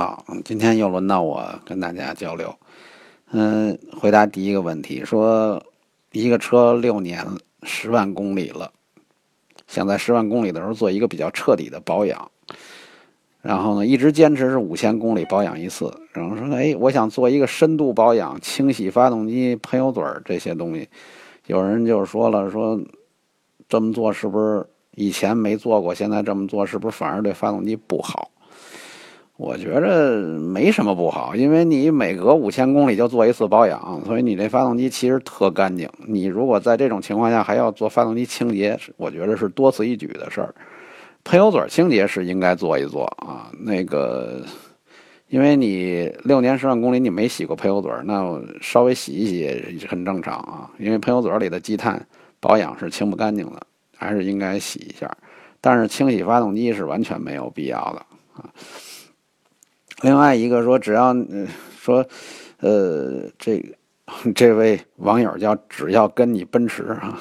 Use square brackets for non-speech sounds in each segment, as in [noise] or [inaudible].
好，今天又轮到我跟大家交流。嗯，回答第一个问题，说一个车六年十万公里了，想在十万公里的时候做一个比较彻底的保养，然后呢，一直坚持是五千公里保养一次。然后说，哎，我想做一个深度保养，清洗发动机、喷油嘴这些东西。有人就说了，说这么做是不是以前没做过，现在这么做是不是反而对发动机不好？我觉着没什么不好，因为你每隔五千公里就做一次保养，所以你这发动机其实特干净。你如果在这种情况下还要做发动机清洁，我觉得是多此一举的事儿。喷油嘴清洁是应该做一做啊，那个，因为你六年十万公里你没洗过喷油嘴，那稍微洗一洗很正常啊。因为喷油嘴里的积碳保养是清不干净的，还是应该洗一下。但是清洗发动机是完全没有必要的啊。另外一个说，只要说，呃，这 [laughs] 这位网友叫只要跟你奔驰啊，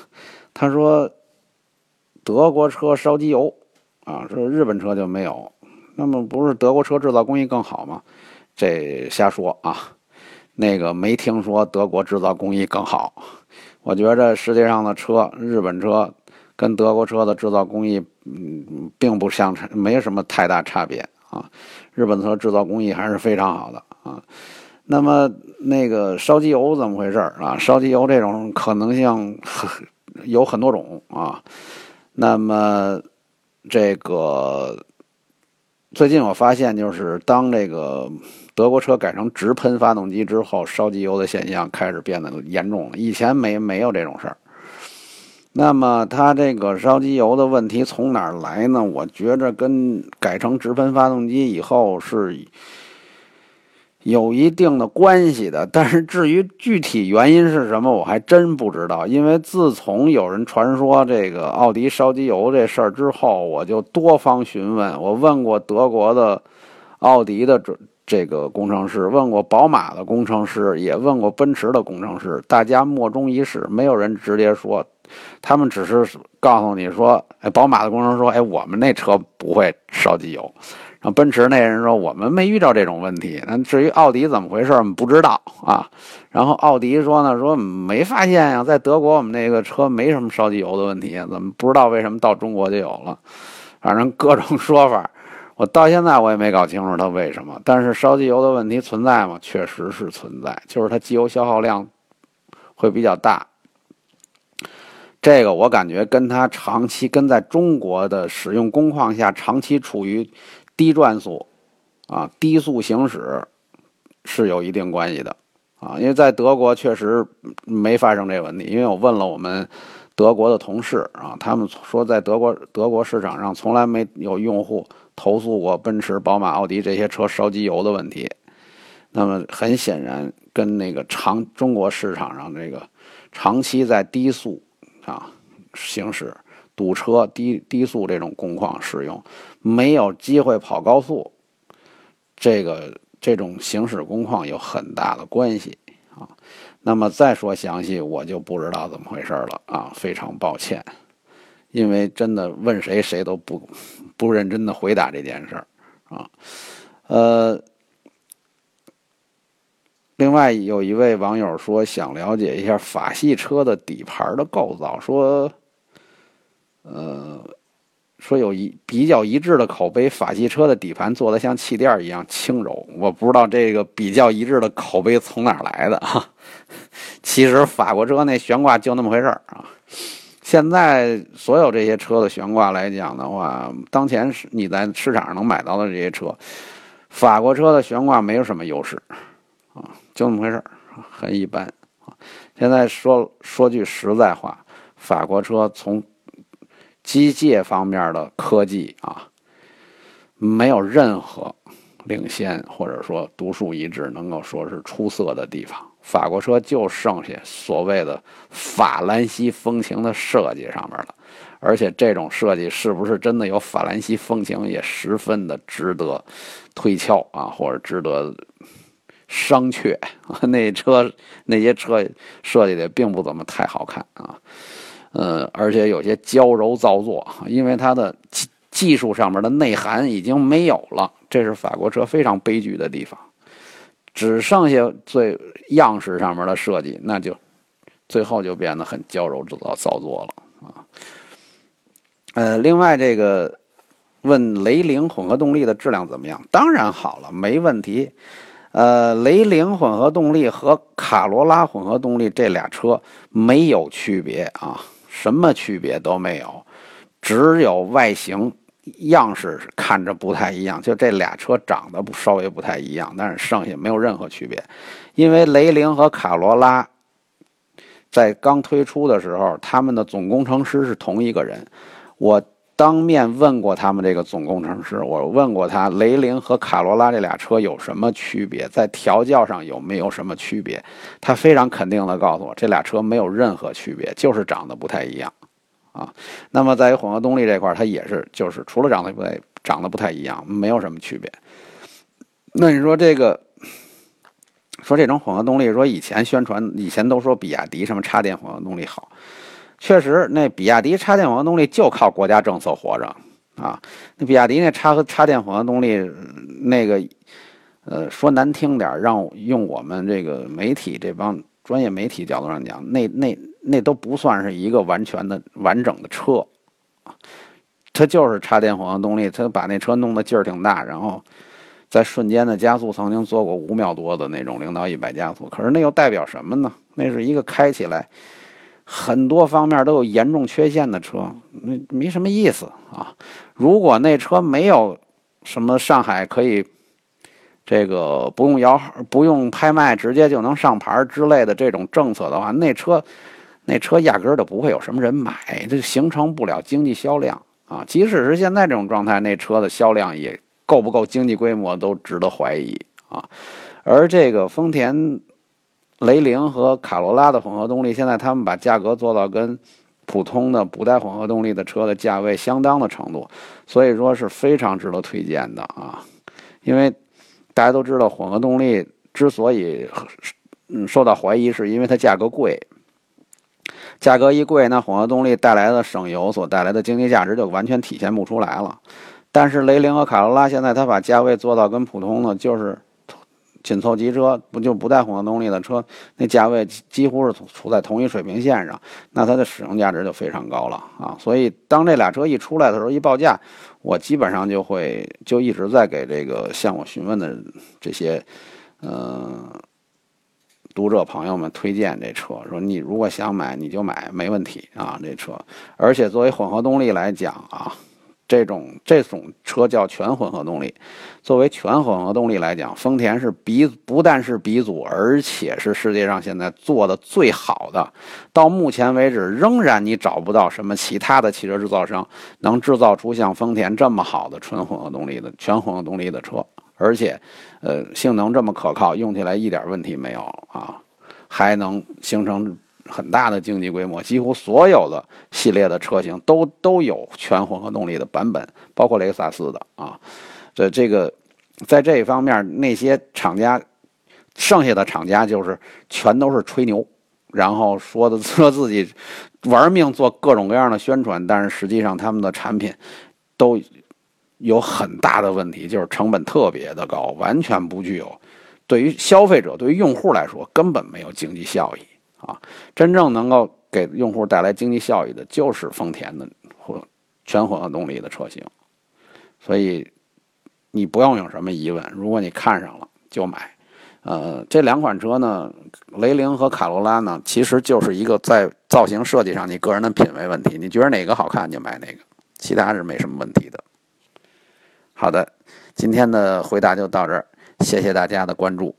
他说德国车烧机油啊，说日本车就没有，那么不是德国车制造工艺更好吗？这瞎说啊，那个没听说德国制造工艺更好。我觉着世界上的车，日本车跟德国车的制造工艺，嗯，并不相差，没什么太大差别。啊，日本车制造工艺还是非常好的啊。那么那个烧机油怎么回事啊？烧机油这种可能性 [laughs] 有很多种啊。那么这个最近我发现，就是当这个德国车改成直喷发动机之后，烧机油的现象开始变得严重了。以前没没有这种事儿。那么它这个烧机油的问题从哪儿来呢？我觉着跟改成直喷发动机以后是有一定的关系的，但是至于具体原因是什么，我还真不知道。因为自从有人传说这个奥迪烧机油这事儿之后，我就多方询问，我问过德国的奥迪的这个工程师，问过宝马的工程师，也问过奔驰的工程师，大家莫衷一是，没有人直接说。他们只是告诉你说，哎，宝马的工程师说，哎，我们那车不会烧机油。然后奔驰那人说，我们没遇到这种问题。那至于奥迪怎么回事，我们不知道啊。然后奥迪说呢，说没发现呀，在德国我们那个车没什么烧机油的问题，怎么不知道为什么到中国就有了？反正各种说法，我到现在我也没搞清楚它为什么。但是烧机油的问题存在吗？确实是存在，就是它机油消耗量会比较大。这个我感觉跟它长期跟在中国的使用工况下长期处于低转速啊低速行驶是有一定关系的啊，因为在德国确实没发生这个问题，因为我问了我们德国的同事啊，他们说在德国德国市场上从来没有用户投诉过奔驰、宝马、奥迪这些车烧机油的问题。那么很显然跟那个长中国市场上这个长期在低速。啊，行驶堵车、低低速这种工况使用，没有机会跑高速，这个这种行驶工况有很大的关系啊。那么再说详细，我就不知道怎么回事了啊，非常抱歉，因为真的问谁谁都不不认真的回答这件事儿啊，呃。另外有一位网友说想了解一下法系车的底盘的构造，说，呃，说有一比较一致的口碑，法系车的底盘做的像气垫一样轻柔。我不知道这个比较一致的口碑从哪来的啊？其实法国车那悬挂就那么回事儿啊。现在所有这些车的悬挂来讲的话，当前是你在市场上能买到的这些车，法国车的悬挂没有什么优势。啊，就那么回事，很一般。现在说说句实在话，法国车从机械方面的科技啊，没有任何领先或者说独树一帜，能够说是出色的地方。法国车就剩下所谓的法兰西风情的设计上面了，而且这种设计是不是真的有法兰西风情，也十分的值得推敲啊，或者值得。商榷，那车那些车设计的并不怎么太好看啊，呃，而且有些娇柔造作，因为它的技术上面的内涵已经没有了，这是法国车非常悲剧的地方。只剩下最样式上面的设计，那就最后就变得很娇柔制造造作了啊。呃，另外这个问雷凌混合动力的质量怎么样？当然好了，没问题。呃，雷凌混合动力和卡罗拉混合动力这俩车没有区别啊，什么区别都没有，只有外形。样式看着不太一样，就这俩车长得不稍微不太一样，但是剩下没有任何区别。因为雷凌和卡罗拉在刚推出的时候，他们的总工程师是同一个人。我当面问过他们这个总工程师，我问过他雷凌和卡罗拉这俩车有什么区别，在调教上有没有什么区别？他非常肯定的告诉我，这俩车没有任何区别，就是长得不太一样。啊，那么在于混合动力这块它也是，就是除了长得不太长得不太一样，没有什么区别。那你说这个，说这种混合动力，说以前宣传，以前都说比亚迪什么插电混合动力好，确实，那比亚迪插电混合动力就靠国家政策活着啊。那比亚迪那插和插电混合动力，那个，呃，说难听点，让用我们这个媒体这帮专业媒体角度上讲，那那。那都不算是一个完全的完整的车，它就是插电混合动力，它把那车弄得劲儿挺大，然后在瞬间的加速曾经做过五秒多的那种零到一百加速。可是那又代表什么呢？那是一个开起来很多方面都有严重缺陷的车，那没什么意思啊。如果那车没有什么上海可以这个不用摇号、不用拍卖，直接就能上牌之类的这种政策的话，那车。那车压根儿都不会有什么人买，这形成不了经济销量啊！即使是现在这种状态，那车的销量也够不够经济规模都值得怀疑啊！而这个丰田雷凌和卡罗拉的混合动力，现在他们把价格做到跟普通的不带混合动力的车的价位相当的程度，所以说是非常值得推荐的啊！因为大家都知道，混合动力之所以嗯受到怀疑，是因为它价格贵。价格一贵，那混合动力带来的省油所带来的经济价值就完全体现不出来了。但是雷凌和卡罗拉现在它把价位做到跟普通的就是紧凑级车，不就不带混合动力的车，那价位几乎是处在同一水平线上，那它的使用价值就非常高了啊！所以当这俩车一出来的时候，一报价，我基本上就会就一直在给这个向我询问的这些，嗯。读者朋友们推荐这车，说你如果想买，你就买，没问题啊。这车，而且作为混合动力来讲啊，这种这种车叫全混合动力。作为全混合动力来讲，丰田是鼻不但是鼻祖，而且是世界上现在做的最好的。到目前为止，仍然你找不到什么其他的汽车制造商能制造出像丰田这么好的纯混合动力的全混合动力的车。而且，呃，性能这么可靠，用起来一点问题没有啊，还能形成很大的经济规模。几乎所有的系列的车型都都有全混合动力的版本，包括雷克萨斯的啊。这这个，在这一方面，那些厂家，剩下的厂家就是全都是吹牛，然后说的说自己玩命做各种各样的宣传，但是实际上他们的产品都。有很大的问题，就是成本特别的高，完全不具有对于消费者、对于用户来说根本没有经济效益啊！真正能够给用户带来经济效益的，就是丰田的或全混合动力的车型。所以你不用有什么疑问，如果你看上了就买。呃，这两款车呢，雷凌和卡罗拉呢，其实就是一个在造型设计上你个人的品味问题，你觉得哪个好看就买哪个，其他是没什么问题的。好的，今天的回答就到这儿，谢谢大家的关注。